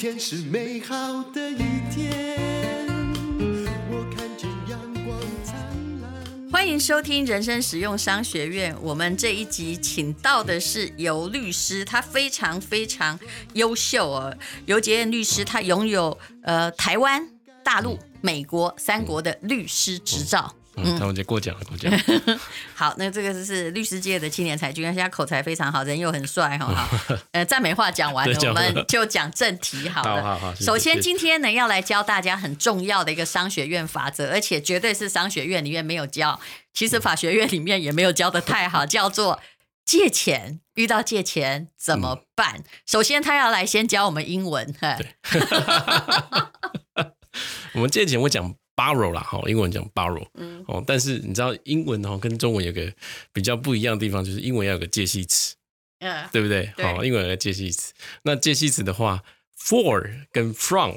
天是美好的一天，我看见阳光灿烂。欢迎收听人生实用商学院。我们这一集请到的是游律师，他非常非常优秀哦。游洁燕律师，他拥有呃台湾、大陆、美国三国的律师执照。嗯，他们就过奖了，过奖。好，那这个就是律师界的青年才俊，而且他口才非常好，人又很帅，哈。好，呃，赞美话讲完了，我们就讲正题好了。好好好。首先，今天呢要来教大家很重要的一个商学院法则，而且绝对是商学院里面没有教，其实法学院里面也没有教的太好，叫做借钱。遇到借钱怎么办？嗯、首先，他要来先教我们英文。对。我们借钱会讲。Borrow 啦，哈，英文讲 borrow，哦，但是你知道英文哦跟中文有个比较不一样的地方，就是英文要有个介系词，嗯，对不对？好，英文有个介系词，那介系词的话，for 跟 from，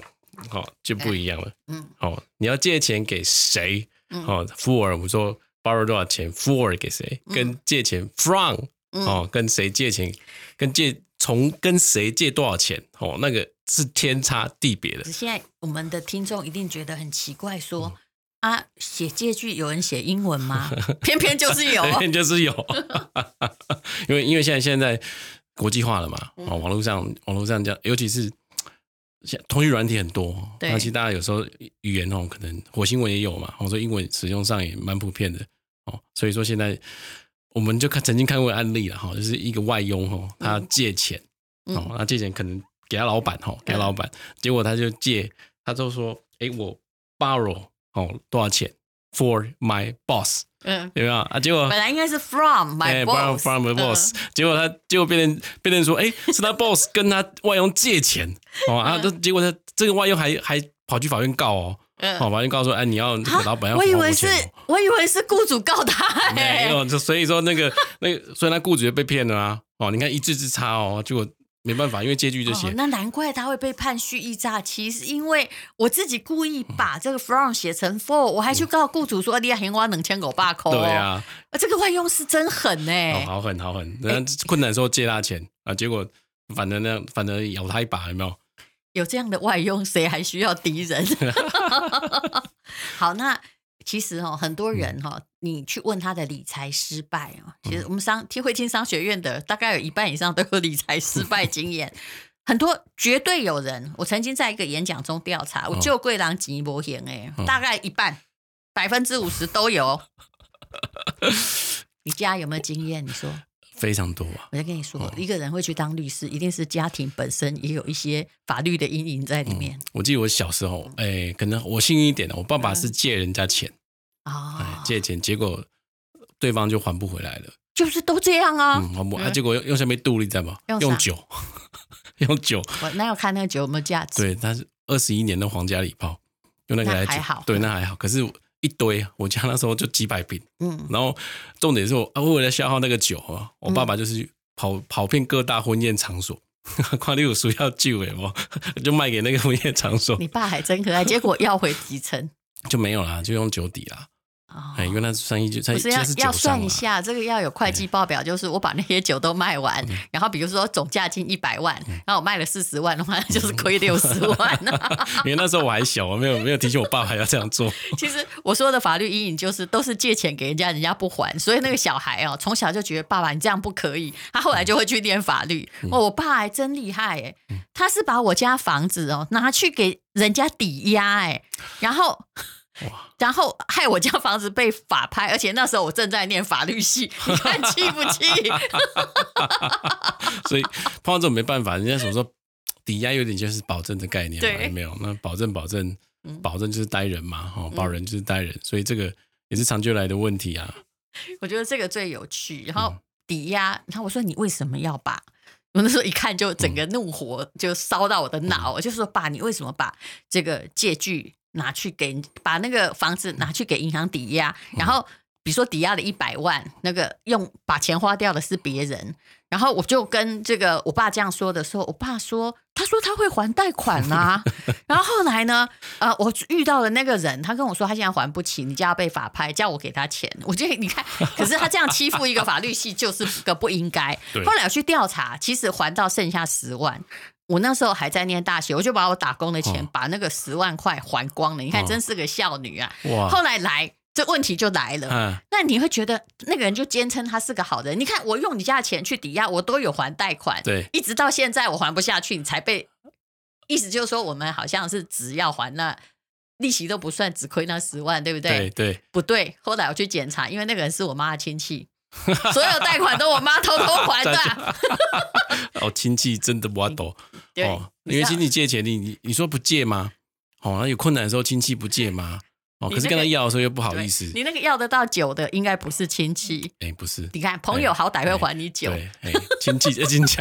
好就不一样了，嗯，好，你要借钱给谁？好，for 我们说 borrow 多少钱？for 给谁？跟借钱 from，哦，跟谁借钱？跟借从跟谁借多少钱？哦，那个。是天差地别的。现在我们的听众一定觉得很奇怪，说啊，写借据有人写英文吗？偏偏就是有，偏偏就是有。因为因为现在现在国际化了嘛，哦，网络上网络上讲，尤其是像通讯软体很多，那其实大家有时候语言哦，可能火星文也有嘛，我说英文使用上也蛮普遍的哦，所以说现在我们就看曾经看过案例了哈，就是一个外佣哦，他借钱哦，他借钱可能。给他老板哈，给他老板，结果他就借，他就说，哎，我 borrow 哦多少钱？for my boss，嗯，有没有？啊？结果本来应该是 from my boss，from from my boss，结果他结果变成变成说，哎，是他 boss 跟他外佣借钱。哦啊，这结果他这个外佣还还跑去法院告哦，好，法院告说，哎，你要这个老板要，我以为是，我以为是雇主告他，没有，就所以说那个那个，所以他雇主就被骗了啊，哦，你看一字之差哦，结果。没办法，因为借据就写、哦，那难怪他会被判蓄意诈欺，是因为我自己故意把这个 from 写成 for，我还去告雇主说你要还我两千五百块。对啊，这个外佣是真狠哎、哦，好狠好狠，人家困难的时候借他钱、欸、啊，结果反正呢，反正咬他一把，有没有？有这样的外佣，谁还需要敌人？好，那。其实哈，很多人哈，你去问他的理财失败啊，其实我们商天汇金商学院的，大概有一半以上都有理财失败经验。很多绝对有人，我曾经在一个演讲中调查，我就贵郎吉伯贤哎，大概一半，百分之五十都有。你家有没有经验？你说。非常多啊！我在跟你说，哦、一个人会去当律师，一定是家庭本身也有一些法律的阴影在里面。嗯、我记得我小时候，哎、欸，可能我幸运一点的，我爸爸是借人家钱啊、嗯欸，借钱，结果对方就还不回来了。就是都这样啊，嗯，还不，嗯、啊，结果用用什么度，你知道吗？用，用酒，用酒。我那要看那个酒有没有价值。对，他是二十一年的皇家礼炮，用那个来酒，还好。对，那还好。可是。一堆，我家那时候就几百瓶，嗯，然后重点是我啊，为了消耗那个酒啊，我爸爸就是跑跑遍各大婚宴场所，夸你有需要酒诶，我 就卖给那个婚宴场所。你爸还真可爱，结果要回提成。就没有啦，就用酒抵啦。哎，因为那生意就不是要要算一下，这个要有会计报表，就是我把那些酒都卖完，然后比如说总价金一百万，然后我卖了四十万的话，就是亏六十万。因为那时候我还小，我没有没有提醒我爸爸要这样做。其实我说的法律阴影就是都是借钱给人家，人家不还，所以那个小孩哦，从小就觉得爸爸你这样不可以，他后来就会去念法律。哦，我爸还真厉害哎，他是把我家房子哦拿去给人家抵押哎，然后。哇然后害我家房子被法拍，而且那时候我正在念法律系，你看气不气？所以碰到这种没办法，人家所说抵押有点就是保证的概念嘛，对有没有？那保证保证保证就是呆人嘛，哈，保人就是呆人，所以这个也是长久来的问题啊。我觉得这个最有趣。然后抵押，然后我说你为什么要把？我那时候一看就整个怒火就烧到我的脑，我、嗯、就说爸，你为什么把这个借据？拿去给把那个房子拿去给银行抵押，然后比如说抵押了一百万，那个用把钱花掉的是别人，然后我就跟这个我爸这样说的时候，我爸说他说他会还贷款啊，然后后来呢，呃，我遇到了那个人，他跟我说他现在还不起，你就要被法拍，叫我给他钱，我觉得你看，可是他这样欺负一个法律系就是个不应该。后来我去调查，其实还到剩下十万。我那时候还在念大学，我就把我打工的钱，哦、把那个十万块还光了。你看，真是个孝女啊！哇，后来来。这问题就来了，嗯，那你会觉得那个人就坚称他是个好人。你看，我用你家的钱去抵押，我都有还贷款，对，一直到现在我还不下去，你才被。意思就是说，我们好像是只要还那利息都不算，只亏那十万，对不对？对对，不对。后来我去检查，因为那个人是我妈的亲戚，所有贷款都我妈偷偷还的。哦，亲戚真的不懂，对，哦，因为亲戚借钱，你你你说不借吗？哦，那有困难的时候亲戚不借吗？哦，可是跟他要的时候又不好意思。你那个要得到酒的，应该不是亲戚。哎，不是。你看，朋友好歹会还你酒。对，哎，亲戚就亲戚。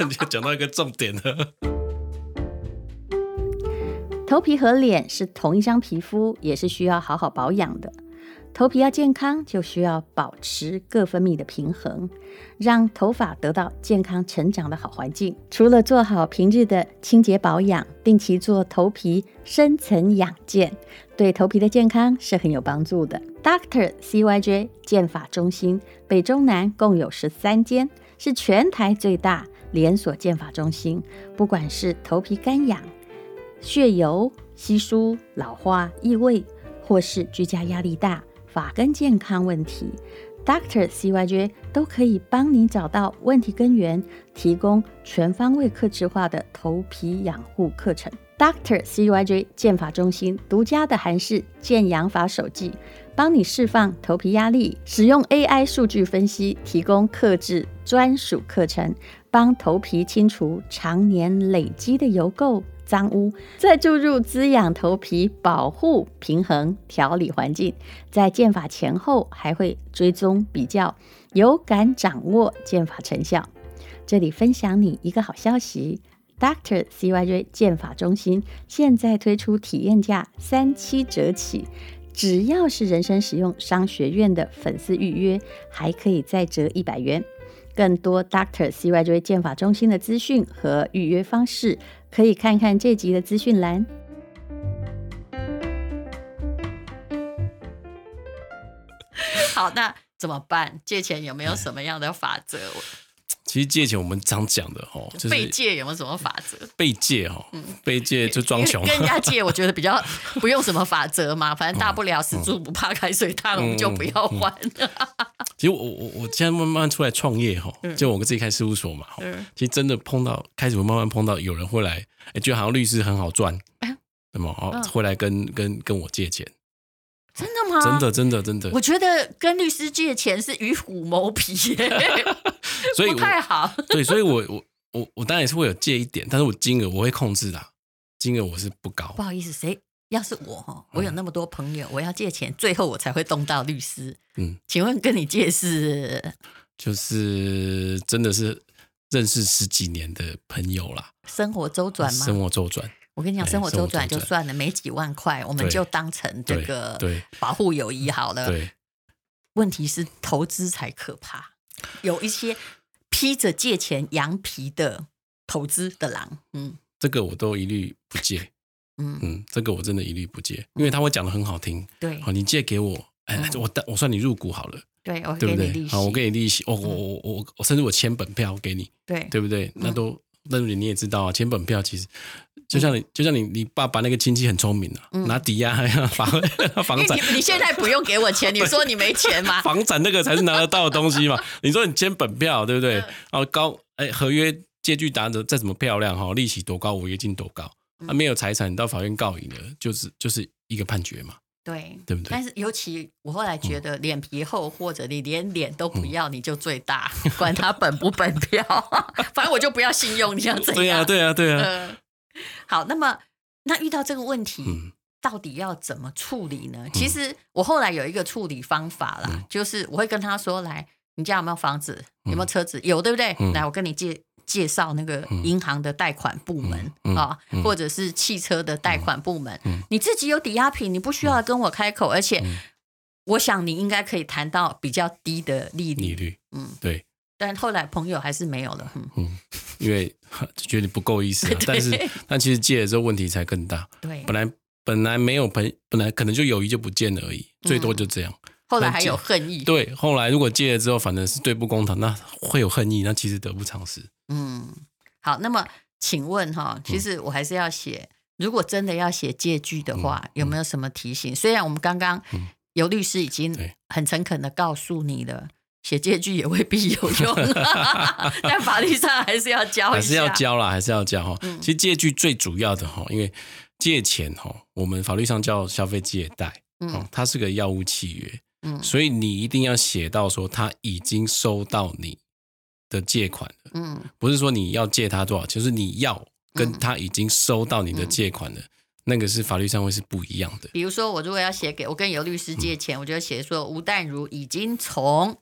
你讲到一个重点了。头皮和脸是同一张皮肤，也是需要好好保养的。头皮要健康，就需要保持各分泌的平衡，让头发得到健康成长的好环境。除了做好平日的清洁保养，定期做头皮深层养健，对头皮的健康是很有帮助的。Doctor CYJ 健发中心北中南共有十三间，是全台最大连锁健发中心。不管是头皮干痒、血油、稀疏、老化、异味，或是居家压力大。发根健康问题，Doctor CYJ 都可以帮你找到问题根源，提供全方位克制化的头皮养护课程。Doctor CYJ 健发中心独家的韩式健养法手记，帮你释放头皮压力，使用 AI 数据分析，提供克制专属课程，帮头皮清除常年累积的油垢。脏污，再注入滋养头皮、保护、平衡、调理环境，在健发前后还会追踪比较，有感掌握健发成效。这里分享你一个好消息，Dr. CYJ 健发中心现在推出体验价三七折起，只要是人生使用商学院的粉丝预约，还可以再折一百元。更多 Dr. CYJ 健发中心的资讯和预约方式，可以看看这集的资讯栏。好，那怎么办？借钱有没有什么样的法则？其实借钱我们常讲的哦，就是被借有没有什么法则？被借哦，被借就装穷。跟人家 借，我觉得比较不用什么法则嘛，反正大不了死猪不怕开水烫，我们就不要还。其实我我我现在慢慢出来创业哈，就我自己开事务所嘛，其实真的碰到开始会慢慢碰到有人会来，哎，觉得好像律师很好赚，那么哦，会来跟跟跟我借钱。真的吗？真的真的真的。我觉得跟律师借钱是与虎谋皮耶，所以不太好。对，所以我我我我当然也是会有借一点，但是我金额我会控制的，金额我是不高。不好意思，谁要是我哈，我有那么多朋友，我要借钱，最后我才会动到律师。嗯，请问跟你借是？就是真的是认识十几年的朋友啦。生活周转吗？生活周转。我跟你讲，生活周转就算了，没几万块，我们就当成这个保护友谊好了。对，问题是投资才可怕，有一些披着借钱羊皮的投资的狼，嗯，这个我都一律不借，嗯嗯，这个我真的一律不借，因为他会讲的很好听，对，好，你借给我，哎，我我算你入股好了，对，我给你利息，好，我给你利息，我我我我我甚至我签本票给你，对，对不对？那都，那你你也知道啊，签本票其实。就像你，就像你，你爸爸那个亲戚很聪明啊，拿抵押房 房产。你你现在不用给我钱，你说你没钱吗？房产那个才是拿得到的东西嘛。你说你签本票，对不对？哦，高哎，合约借据打得再怎么漂亮哈，利息多高，违约金多高，啊，没有财产，你到法院告赢了，就是就是一个判决嘛。对，对不对？但是尤其我后来觉得，脸皮厚或者你连脸都不要，你就最大，管他本不本票，反正我就不要信用，你想怎样？对啊，对啊，对啊。好，那么那遇到这个问题，到底要怎么处理呢？嗯、其实我后来有一个处理方法啦，嗯、就是我会跟他说：“来，你家有没有房子？有没有车子？嗯、有，对不对？嗯、来，我跟你介介绍那个银行的贷款部门啊，或者是汽车的贷款部门。你自己有抵押品，你不需要跟我开口，而且我想你应该可以谈到比较低的利率。利率，嗯，对。”但后来朋友还是没有了，嗯，嗯，因为觉得你不够意思，啊，但是但其实借了之后问题才更大。对，本来本来没有朋，本来可能就友谊就不见了而已，最多就这样。嗯、后来还有恨意。对，后来如果借了之后，反正是对簿公堂，那会有恨意，那其实得不偿失。嗯，好，那么请问哈，其实我还是要写。如果真的要写借据的话，有没有什么提醒？虽然我们刚刚有律师已经很诚恳的告诉你了，写借据也未必有用，但法律上还是要教，还是要教啦，还是要教哈。其实借据最主要的哈，因为借钱哈，我们法律上叫消费借贷，嗯，它是个要务契约，嗯，所以你一定要写到说他已经收到你的借款了，嗯，不是说你要借他多少，就是你要。跟他已经收到你的借款了，嗯。嗯、那个是法律上会是不一样的。比如说，我如果要写给我跟尤律师借钱，嗯、我就写说吴淡如已经从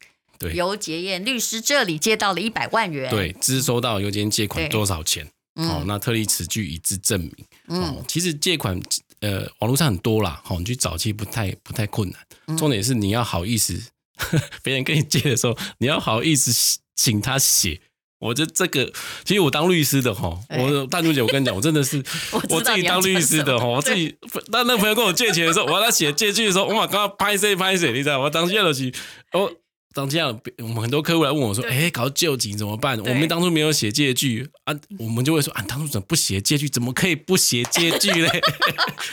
游杰燕律师这里借到了一百万元，对，支收到游杰燕借款多少钱？对哦，那特立此据以资证明。嗯、哦，其实借款呃网络上很多啦，好、哦，你去找其实不太不太困难。重点是你要好意思，别人跟你借的时候，你要好意思请他写。我觉得这个，其实我当律师的哈，我淡如姐，我跟你讲，我真的是 我自己当律师的哈，我自己当那朋友跟我借钱的时候，我要他写借据的时候，我嘛刚刚拍谁拍谁，你知道，我当下的去，我。当这样，我们很多客户来问我说：“哎搞救急怎么办？”我们当初没有写借据啊，我们就会说：“啊，当初怎么不写借据？怎么可以不写借据嘞？”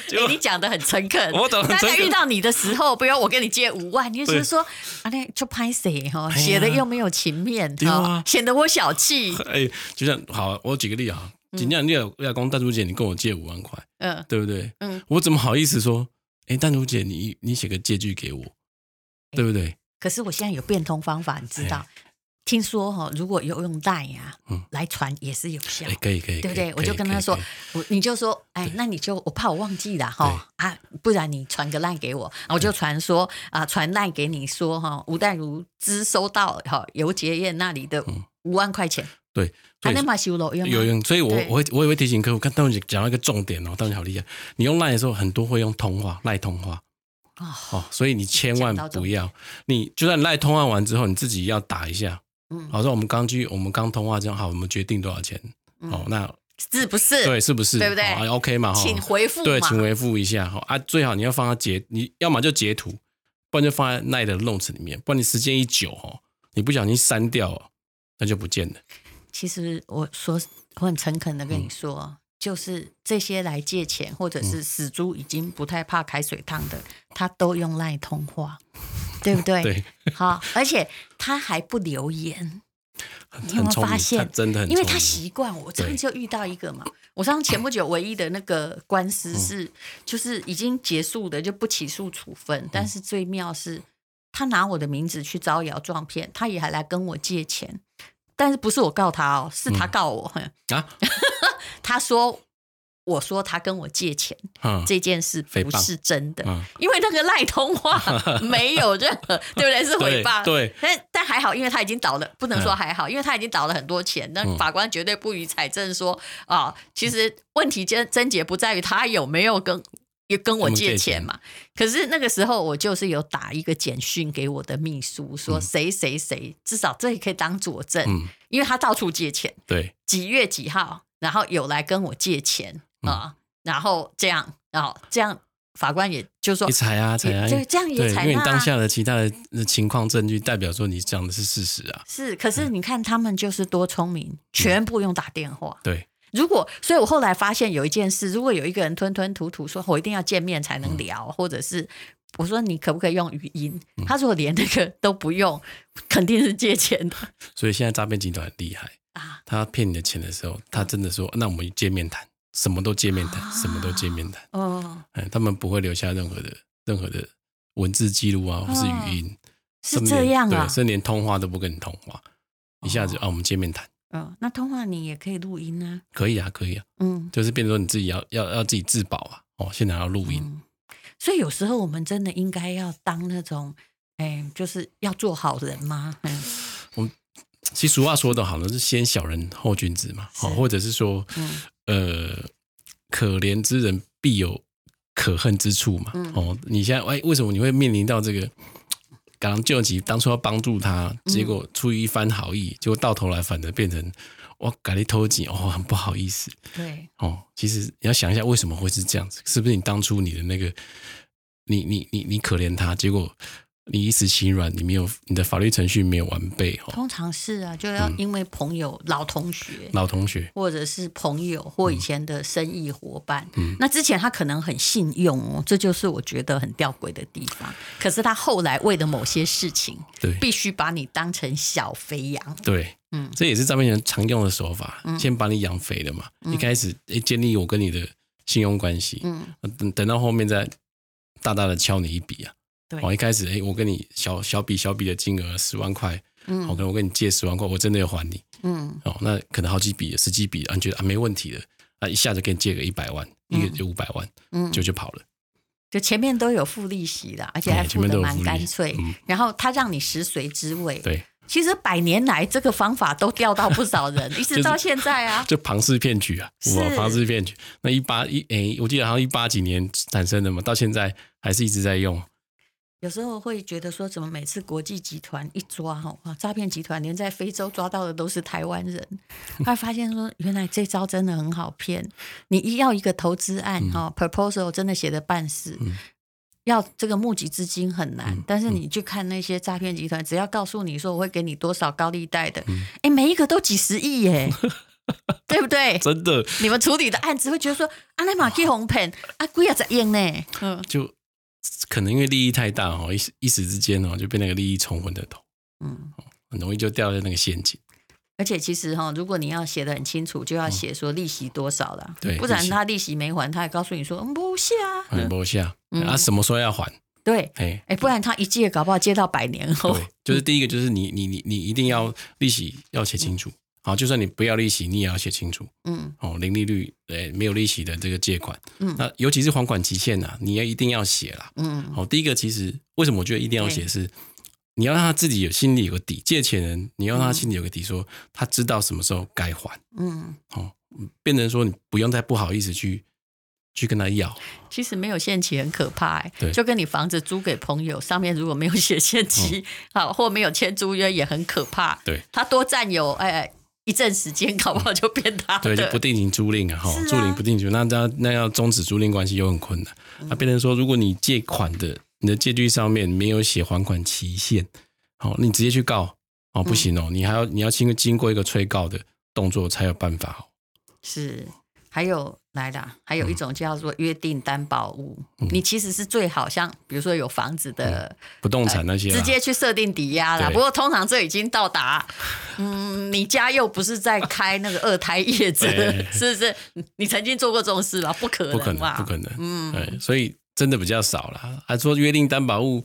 就 欸、你讲的很诚恳，我懂。大家遇到你的时候，不要我跟你借五万，你就是说：“啊对，那就拍谁哈？写的又没有情面，啊，显得我小气。”哎，就像好，我举个例啊，今天你要要跟淡如姐，你跟我借五万块，嗯，对不对？嗯，我怎么好意思说？哎、欸，淡如姐，你你写个借据给我，对不对？可是我现在有变通方法，你知道？听说哈，如果有用带呀，来传也是有效。可以可以，对不对？我就跟他说，我你就说，哎，那你就我怕我忘记了哈啊，不然你传个赖给我，我就传说啊，传赖给你说哈，吴淡如只收到哈游杰燕那里的五万块钱。对，还能把修罗用有用，所以我我会我也会提醒客户，看淡如姐讲到一个重点哦，淡如姐好厉害，你用赖的时候很多会用通话赖通话。哦，所以你千万不要，你就算赖通话完之后，你自己要打一下。嗯，好，说我们刚去，我们刚通话这样，好，我们决定多少钱？哦，那是不是？对，是不是？对不对？OK 嘛？请回复。对，请回复一下。哈啊，最好你要放在截，你要么就截图，不然就放在赖的 notes 里面。不然你时间一久，哦，你不小心删掉，那就不见了。其实我说，我很诚恳的跟你说。就是这些来借钱，或者是死猪已经不太怕开水烫的，他都用赖通话，对不对？对，好，而且他还不留言，你有没有发现？真的很，因为他习惯。我这边就遇到一个嘛，我上前不久唯一的那个官司是，就是已经结束的，就不起诉处分。但是最妙是，他拿我的名字去招摇撞骗，他也还来跟我借钱。但是不是我告他哦，是他告我。嗯、啊，他说，我说他跟我借钱，嗯、这件事不是真的，嗯、因为那个赖通话 没有任何，对不对？是诽谤。对，但但还好，因为他已经倒了，不能说还好，嗯、因为他已经倒了很多钱。那法官绝对不予采证说啊，其实问题真症结不在于他有没有跟。也跟我借钱嘛，可是那个时候我就是有打一个简讯给我的秘书，说谁谁谁，至少这也可以当佐证，因为他到处借钱，对，几月几号，然后有来跟我借钱啊，然后这样，然后这样，法官也就说，采啊采啊，对，这样也采，因为你当下的其他的情况证据代表说你讲的是事实啊，是，可是你看他们就是多聪明，全部用打电话，对。如果，所以我后来发现有一件事，如果有一个人吞吞吐吐说“我一定要见面才能聊”，嗯、或者是我说你可不可以用语音？嗯、他说连那个都不用，肯定是借钱的。所以现在诈骗集团很厉害啊！他骗你的钱的时候，他真的说：“那我们见面谈，什么都见面谈，啊、什么都见面谈。”哦，哎，他们不会留下任何的任何的文字记录啊，或是语音，哦、是这样啊？对，甚至连通话都不跟你通话，一下子、哦、啊，我们见面谈。哦，那通话你也可以录音啊？可以啊，可以啊。嗯，就是变成说你自己要要要自己自保啊。哦，现在要录音，嗯，所以有时候我们真的应该要当那种，哎，就是要做好人吗？嗯，我其实俗话说的好呢，是先小人后君子嘛。好，或者是说，嗯、呃，可怜之人必有可恨之处嘛。嗯、哦，你现在哎，为什么你会面临到这个？赶上救急，当初要帮助他，结果出于一番好意，嗯、结果到头来反而变成我赶你偷鸡，哦，很不好意思。对，哦，其实你要想一下，为什么会是这样子？是不是你当初你的那个，你你你你可怜他，结果你一时心软，你没有你的法律程序没有完备哦。通常是啊，就要因为朋友、嗯、老同学、老同学，或者是朋友或以前的生意伙伴。嗯，那之前他可能很信用哦，这就是我觉得很吊诡的地方。可是他后来为了某些事情，对，必须把你当成小肥羊。对，嗯，这也是诈骗人常用的手法，嗯、先把你养肥了嘛。嗯、一开始诶，建立我跟你的信用关系，嗯，等等到后面再大大的敲你一笔啊。对，我一开始，哎，我跟你小小笔小笔的金额十万块，嗯，我跟我跟你借十万块，我真的要还你，嗯，哦，那可能好几笔、十几笔，你觉得啊没问题的，啊，一下子给你借个一百万，嗯、一个就五百万，嗯，就就跑了，就前面都有付利息的，而且还付的蛮干脆，嗯、然后他让你食髓知味，对，其实百年来这个方法都钓到不少人，一直 到现在啊，就庞氏骗局啊，是庞氏骗局，那一八一哎，我记得好像一八几年产生的嘛，到现在还是一直在用。有时候会觉得说，怎么每次国际集团一抓哈，诈骗集团连在非洲抓到的都是台湾人，后来发现说，原来这招真的很好骗。你一要一个投资案哈、嗯、，proposal 真的写的办事，嗯、要这个募集资金很难。嗯、但是你去看那些诈骗集团，只要告诉你说我会给你多少高利贷的，哎、嗯，每一个都几十亿耶，对不对？真的，你们处理的案子会觉得说，啊，那马去红骗啊，贵啊，在赢呢，嗯，就。可能因为利益太大哦，一时一时之间哦，就被那个利益冲昏了头，嗯，很容易就掉在那个陷阱。而且其实哈，如果你要写得很清楚，就要写说利息多少了，对，不然他利息没还，他还告诉你说不下，不下，啊，什么时候要还？对，哎。哎，不然他一借搞不好借到百年后。就是第一个，就是你你你你一定要利息要写清楚。好，就算你不要利息，你也要写清楚。嗯，哦，零利率，诶，没有利息的这个借款。嗯，那尤其是还款期限呐，你要一定要写啦。嗯，好，第一个其实为什么我觉得一定要写，是你要让他自己有心里有个底，借钱人你要让他心里有个底，说他知道什么时候该还。嗯，好，变成说你不用再不好意思去去跟他要。其实没有限期很可怕，哎，对，就跟你房子租给朋友，上面如果没有 写限期，好，或没有签租约也很可怕。对，他多占有，哎。一阵时间，搞不好就变大。对，就不定期租赁啊，哈，租赁不定期，那那那要终止租赁关系又很困难。那变成说，如果你借款的你的借据上面没有写还款期限，好，你直接去告哦，不行哦，你还要你要经经过一个催告的动作才有办法哦。是。还有来的，还有一种叫做约定担保物。嗯、你其实是最好像，比如说有房子的、嗯、不动产那些、呃，直接去设定抵押啦。不过通常这已经到达，嗯，你家又不是在开那个二胎业者，是不是？你曾经做过这种事吗？不可能，不可能，不可能。嗯，对，所以真的比较少了。还说约定担保物，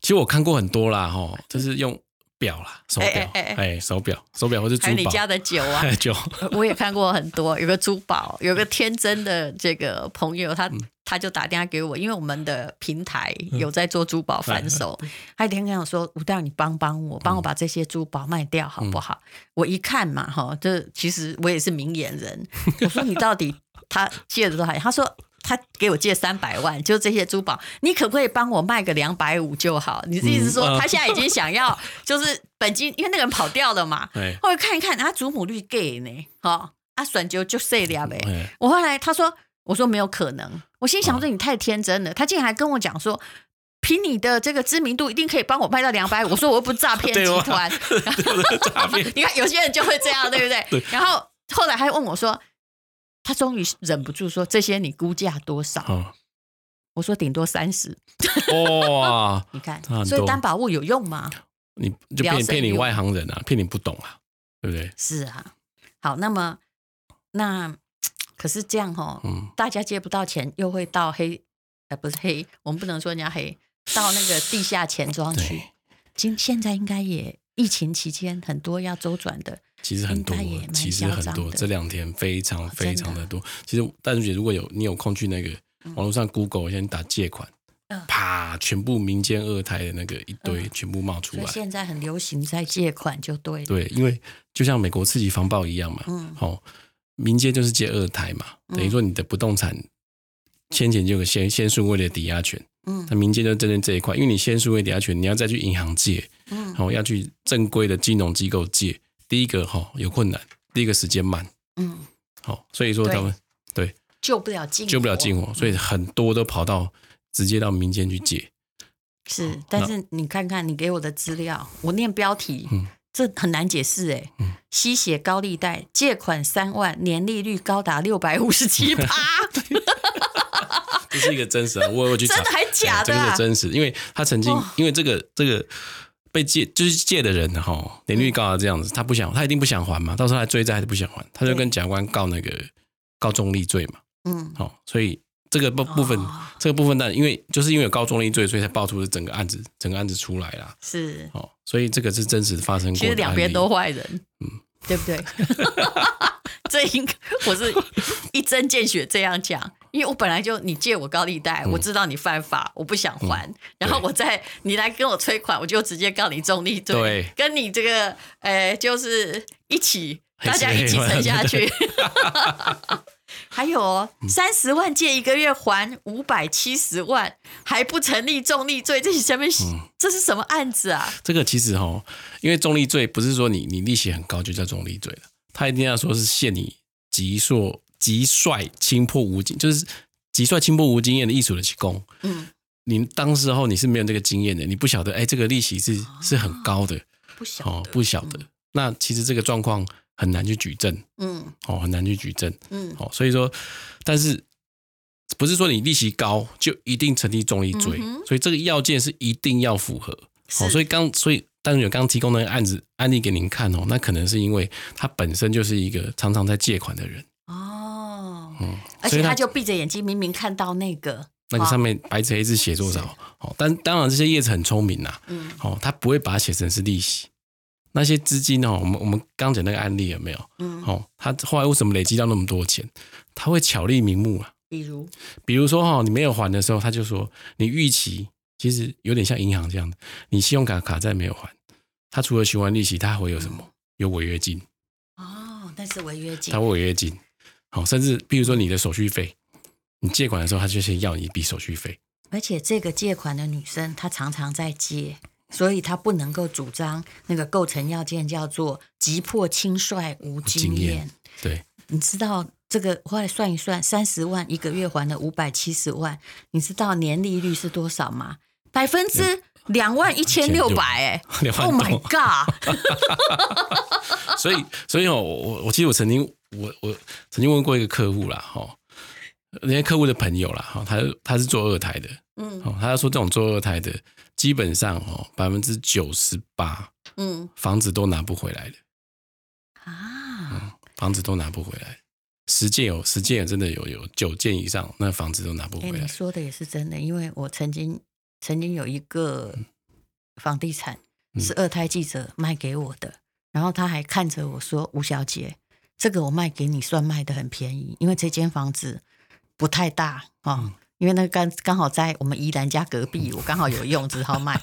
其实我看过很多啦，哈，就是用。表啦，手表，哎、手表，手表或是珠宝。还有你家的酒啊，酒，我也看过很多。有个珠宝，有个天真的这个朋友，他、嗯、他就打电话给我，因为我们的平台有在做珠宝反手，嗯、他一天跟我说：“吴大，你帮帮我，帮我把这些珠宝卖掉好不好？”嗯、我一看嘛，哈，这其实我也是明眼人，我说你到底他借的多少？他说。他给我借三百万，就这些珠宝，你可不可以帮我卖个两百五就好？你的意思是说，他现在已经想要 就是本金，因为那个人跑掉了嘛。后来看一看，他祖母绿 gay 呢，哈，啊选就就碎了呗。我后来他说，我说没有可能，我心想说你太天真了。他竟然还跟我讲说，凭你的这个知名度，一定可以帮我卖到两百五。我说我又不是诈骗集团，你看有些人就会这样，对不对？然后后来还问我说。他终于忍不住说：“这些你估价多少？”哦、我说：“顶多三十。”哇！你看，所以担保物有用吗？你就骗骗你外行人啊，骗你不懂啊，对不对？是啊。好，那么那可是这样哈、哦，嗯、大家借不到钱，又会到黑，呃，不是黑，我们不能说人家黑，到那个地下钱庄去。今对现在应该也疫情期间很多要周转的。其实很多，其实很多，这两天非常非常的多。哦、其实但是姐，如果有你有空去那个网络上 Google，先打借款，嗯、啪，全部民间二胎的那个一堆全部冒出来。现在很流行在借款，就对。对，因为就像美国刺激防暴一样嘛，嗯，好、哦，民间就是借二胎嘛，等于说你的不动产先前就有先先顺位的抵押权，嗯，那民间就针对这一块，因为你先顺位抵押权，你要再去银行借，嗯，然后要去正规的金融机构借。第一个哈有困难，第一个时间慢，嗯，好，所以说他们对，对救不了近，救不了近火，所以很多都跑到直接到民间去借，是，但是你看看你给我的资料，我念标题，嗯、这很难解释哎。嗯、吸血高利贷，借款三万，年利率高达六百五十七趴。这是一个真实的，我我去查，真的还假的、啊？这个是真实，因为他曾经，哦、因为这个这个被借就是借的人哈，年利率高到这样子，他不想，他一定不想还嘛，到时候他追债还是不想还，他就跟检察官告那个告重利罪嘛。嗯，好，所以。这个部部分，哦、这个部分，但因为就是因为有高重利罪，所以才爆出了整个案子，整个案子出来啦。是，哦，所以这个是真实发生过的。其实两边都坏人，嗯，对不对？这应该我是一针见血这样讲，因为我本来就你借我高利贷，嗯、我知道你犯法，我不想还，嗯、然后我再你来跟我催款，我就直接告你重利罪，对，跟你这个，呃，就是一起大家一起沉下去。还有哦，三十万借一个月还五百七十万，还不成立重利罪，这是什么？这是什么案子啊？这个其实哈，因为重利罪不是说你你利息很高就叫重利罪了，他一定要说是限你极硕极率轻破无经，就是极率轻破无经验的艺术的起功。嗯，你当时候你是没有这个经验的，你不晓得哎，这个利息是是很高的，不晓得，不晓得。那其实这个状况。很难去举证，嗯，哦，很难去举证，嗯，哦，所以说，但是不是说你利息高就一定成立重利罪？嗯、所以这个要件是一定要符合，是。哦，所以刚，所以但是有刚提供那个案子案例给您看哦，那可能是因为他本身就是一个常常在借款的人，哦，嗯，而且他就闭着眼睛，明明看到那个那个上面白纸黑字写多少，是哦，但当然这些叶子很聪明呐，嗯，哦，他不会把它写成是利息。那些资金哦，我们我们刚讲那个案例有没有？嗯，哦，他后来为什么累积到那么多钱？他会巧立名目啊。比如，比如说哈，你没有还的时候，他就说你逾期，其实有点像银行这样的，你信用卡卡债没有还，他除了循环利息，他还会有什么？有违约金。哦，但是违约金。他会违约金。好，甚至比如说你的手续费，你借款的时候，他就先要你一笔手续费。而且这个借款的女生，她常常在借。所以她不能够主张那个构成要件叫做急迫轻率无经验。经验对，你知道这个后来算一算，三十万一个月还了五百七十万，你知道年利率是多少吗？百分之两万一千六百哎！Oh my god！所以，所以哦，我我记得我曾经我我曾经问过一个客户啦，哈，那些客户的朋友啦，哈，他他是做二胎的，嗯，哦他说这种做二胎的。基本上哦，百分之九十八，嗯，房子都拿不回来的啊，嗯，房子都拿不回来。十件有十件，真的有有九件以上，那房子都拿不回来。欸，你说的也是真的，因为我曾经曾经有一个房地产是二胎记者卖给我的，嗯，然后他还看着我说：“吴小姐，这个我卖给你算卖的很便宜，因为这间房子不太大啊。哦”嗯因为那刚刚好在我们宜兰家隔壁，我刚好有用，只好卖。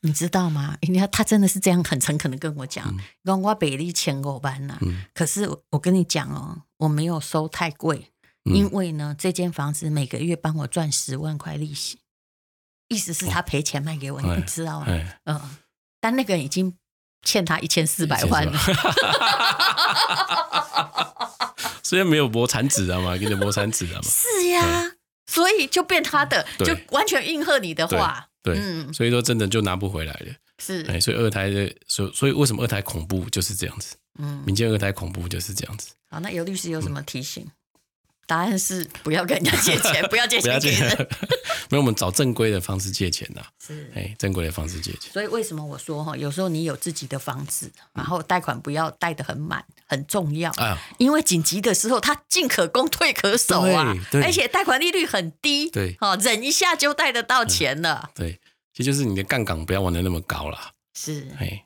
你知道吗？因为他真的是这样很诚恳的跟我讲，讲我北利千五班呐。可是我跟你讲哦，我没有收太贵，因为呢，这间房子每个月帮我赚十万块利息，意思是他赔钱卖给我，你知道吗？嗯，但那个已经欠他一千四百万了。虽然 没有磨产子啊嘛，给你磨产子啊嘛。是呀。所以就变他的，对就完全应和你的话，对，所以说真的就拿不回来了，是，哎，所以二胎的，所所以为什么二胎恐怖就是这样子，嗯，民间二胎恐怖就是这样子。好，那游律师有什么提醒？嗯答案是不要跟人家借钱，不要借钱给人。没有，我们找正规的方式借钱呐。是，哎，正规的方式借钱。所以为什么我说哈，有时候你有自己的房子，然后贷款不要贷得很满，很重要。啊，因为紧急的时候，它进可攻，退可守啊。而且贷款利率很低。对。哦，忍一下就贷得到钱了。对，其实就是你的杠杆不要玩得那么高啦。是。哎，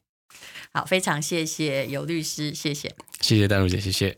好，非常谢谢游律师，谢谢。谢谢淡如姐，谢谢。